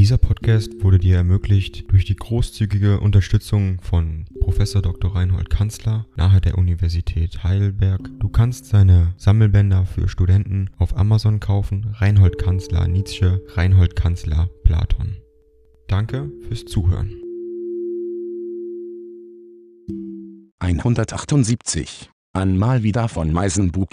Dieser Podcast wurde dir ermöglicht durch die großzügige Unterstützung von Professor Dr. Reinhold Kanzler nahe der Universität Heidelberg. Du kannst seine Sammelbänder für Studenten auf Amazon kaufen. Reinhold Kanzler Nietzsche, Reinhold Kanzler Platon. Danke fürs Zuhören. 178. An Mal wieder von Meisenbuch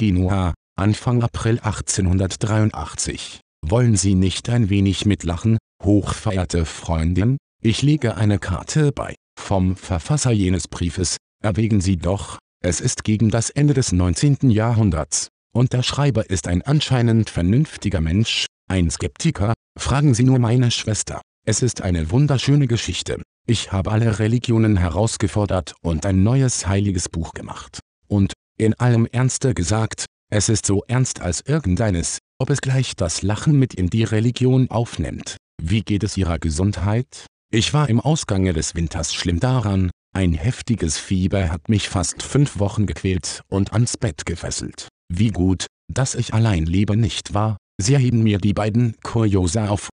Anfang April 1883. Wollen Sie nicht ein wenig mitlachen, hochverehrte Freundin? Ich lege eine Karte bei. Vom Verfasser jenes Briefes, erwägen Sie doch, es ist gegen das Ende des 19. Jahrhunderts, und der Schreiber ist ein anscheinend vernünftiger Mensch, ein Skeptiker, fragen Sie nur meine Schwester. Es ist eine wunderschöne Geschichte. Ich habe alle Religionen herausgefordert und ein neues heiliges Buch gemacht. Und, in allem Ernste gesagt, es ist so ernst als irgendeines, ob es gleich das Lachen mit in die Religion aufnimmt. Wie geht es Ihrer Gesundheit? Ich war im Ausgange des Winters schlimm daran, ein heftiges Fieber hat mich fast fünf Wochen gequält und ans Bett gefesselt. Wie gut, dass ich allein lebe nicht wahr? Sie heben mir die beiden Kuriosa auf.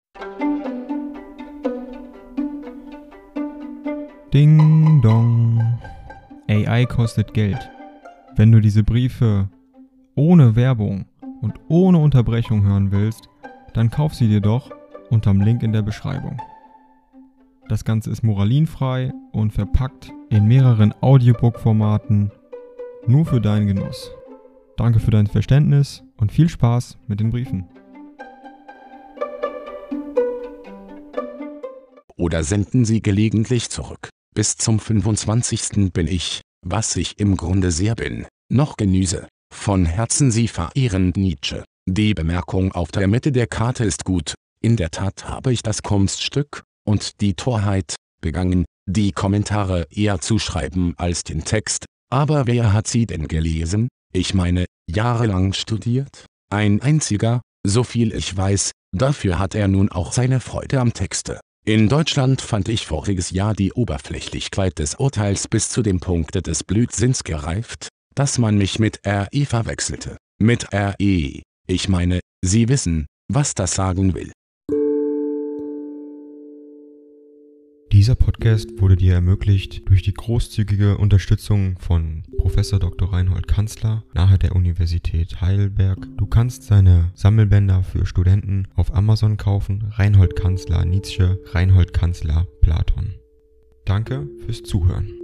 Ding dong. AI kostet Geld. Wenn du diese Briefe ohne Werbung und ohne Unterbrechung hören willst, dann kauf sie dir doch unterm Link in der Beschreibung. Das Ganze ist moralinfrei und verpackt in mehreren Audiobook-Formaten nur für deinen Genuss. Danke für dein Verständnis und viel Spaß mit den Briefen. Oder senden Sie gelegentlich zurück. Bis zum 25. bin ich, was ich im Grunde sehr bin, noch genüse. Von Herzen Sie verehren Nietzsche. Die Bemerkung auf der Mitte der Karte ist gut. In der Tat habe ich das Kunststück und die Torheit begangen, die Kommentare eher zu schreiben als den Text. Aber wer hat sie denn gelesen? Ich meine, jahrelang studiert? Ein einziger, so viel ich weiß, dafür hat er nun auch seine Freude am Texte. In Deutschland fand ich voriges Jahr die Oberflächlichkeit des Urteils bis zu dem Punkte des Blödsinns gereift, dass man mich mit RE verwechselte. Mit RE. Ich meine, Sie wissen, was das sagen will. Dieser Podcast wurde dir ermöglicht durch die großzügige Unterstützung von Professor Dr. Reinhold Kanzler nahe der Universität Heidelberg. Du kannst seine Sammelbänder für Studenten auf Amazon kaufen. Reinhold Kanzler Nietzsche, Reinhold Kanzler Platon. Danke fürs Zuhören.